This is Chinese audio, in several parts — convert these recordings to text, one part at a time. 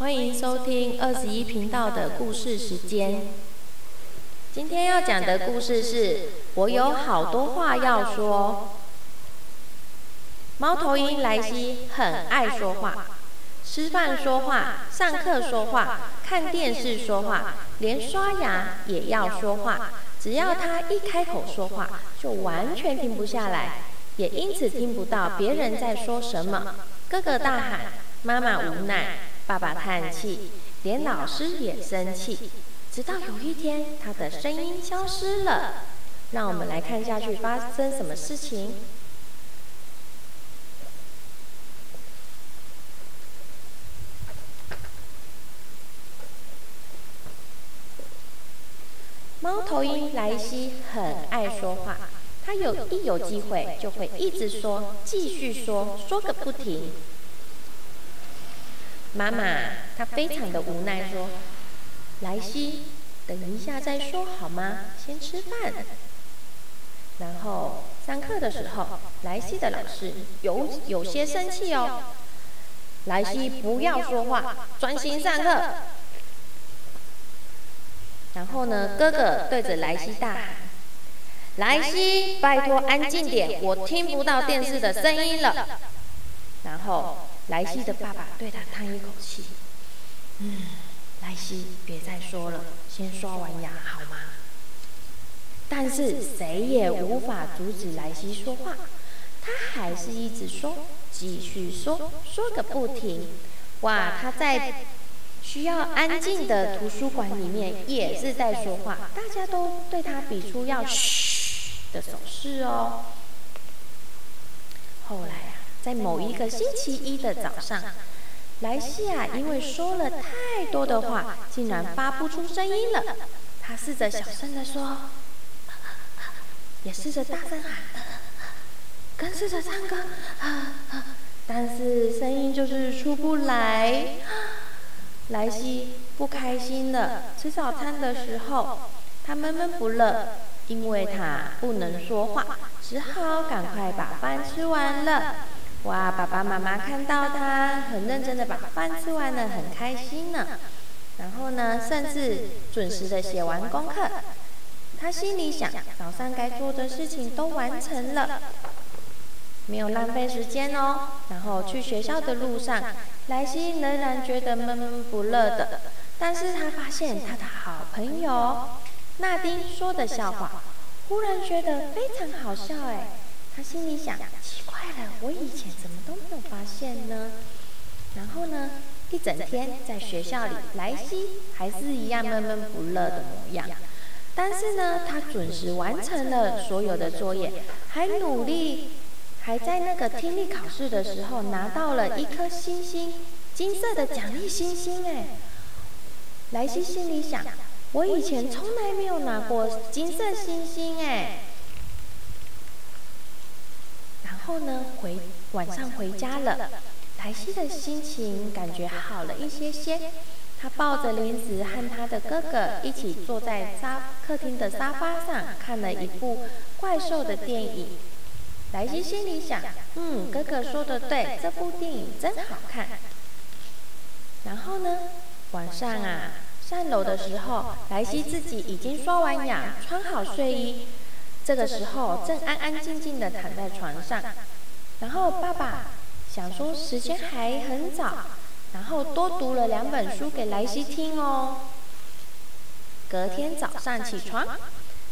欢迎收听二十一频道的故事时间。今天要讲的故事是我有好多话要说。猫头鹰莱西很爱说话，吃饭说话，上课说话，看电视说话，连刷牙也要说话。只要他一开口说话，就完全停不下来，也因此听不到别人在说什么。哥哥大喊，妈妈无奈，爸爸叹气，连老师也生气。直到有一天，他的声音消失了。让我们来看下去发生什么事情。猫头鹰莱西很爱说话，他有一有机会就会一直说，继续说，说个不停。妈妈，他非常的无奈说：“莱西，等一下再说好吗？先吃饭。”然后上课的时候，莱西的老师有有些生气哦。莱西不要说话，专心上课。然后呢，哥哥对着莱西大喊：“莱西，拜托安静点，我听不到电视的声音了。”然后莱西的爸爸对他叹一口气：“嗯，莱西，别再说了，先刷完牙好吗？”但是谁也无法阻止莱西说话，他还是一直说，继续说，说个不停。哇，他在。需要安静的图书馆里面也是在说话，大家都对他比出要嘘的手势哦。后来啊，在某一个星期一的早上，莱西啊因为说了太多的话，竟然发不出声音了。他试着小声的说，也试着大声喊，跟试着唱歌，但是声音就是出不来。莱西不开心了。吃早餐的时候，他闷闷不乐，因为他不能说话，只好赶快把饭吃完了。哇，爸爸妈妈看到他很认真的把饭吃完了，很开心呢。然后呢，甚至准时的写完功课。他心里想，早上该做的事情都完成了，没有浪费时间哦。然后去学校的路上。莱西仍然觉得闷闷不乐的，但是他发现他的好朋友纳丁说的笑话，忽然觉得非常好笑哎。心里想：奇怪了，我以前怎么都没有发现呢？然后呢，一整天在学校里，莱西还是一样闷闷不乐的模样。但是呢，他准时完成了所有的作业，还努力。还在那个听力考试的时候拿到了一颗星星，金色的奖励星星哎！莱西心里想：我以前从来没有拿过金色星星哎。然后呢，回晚上回家了，莱西的心情感觉好了一些些。他抱着零食和他的哥哥一起坐在沙客厅的沙发上，看了一部怪兽的电影。莱西心里想：“嗯，哥哥说的对，这部电影真好看。”然后呢，晚上啊，上楼的时候，莱西自己已经刷完牙，穿好睡衣，这个时候正安安静静的躺在床上。然后爸爸想说时间还很早，然后多读了两本书给莱西听哦。隔天早上起床，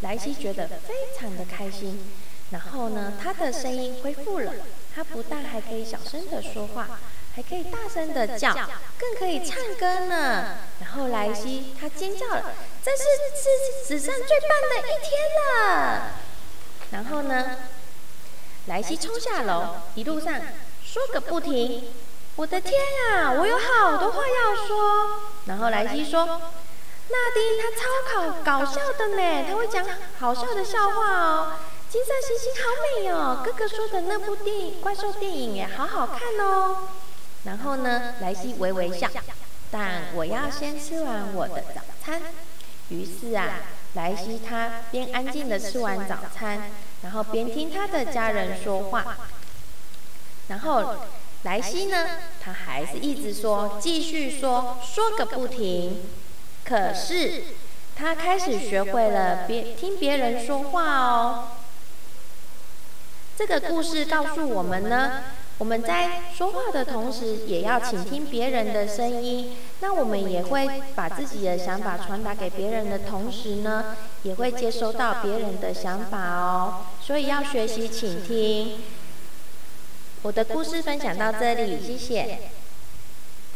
莱西觉得非常的开心。然后呢，他的声音恢复了。他不但还可以小声的说话，还可以大声的叫，更可以唱歌呢。然后莱西他尖叫了，这是是史上最棒的一天了。然后呢，莱西冲下楼，一路上说个不停。我的天啊，我有好多话要说。然后莱西说，纳丁他超搞搞笑的呢，他会讲好笑的笑话哦。金色星星好美哦！哥哥说的那部电影怪兽电影也好好看哦。然后呢，莱西微微笑，但我要先吃完我的早餐。于是啊，莱西他边安静的吃完早餐，然后边听他的家人说话。然后莱西呢，他还是一直说，继续说，说个不停。可是他开始学会了别听别人说话哦。这个故事告诉我们呢，我们在说话的同时，也要倾听别人的声音。那我们也会把自己的想法传达给别人的同时呢，也会接收到别人的想法哦。所以要学习倾听。我的故事分享到这里，谢谢。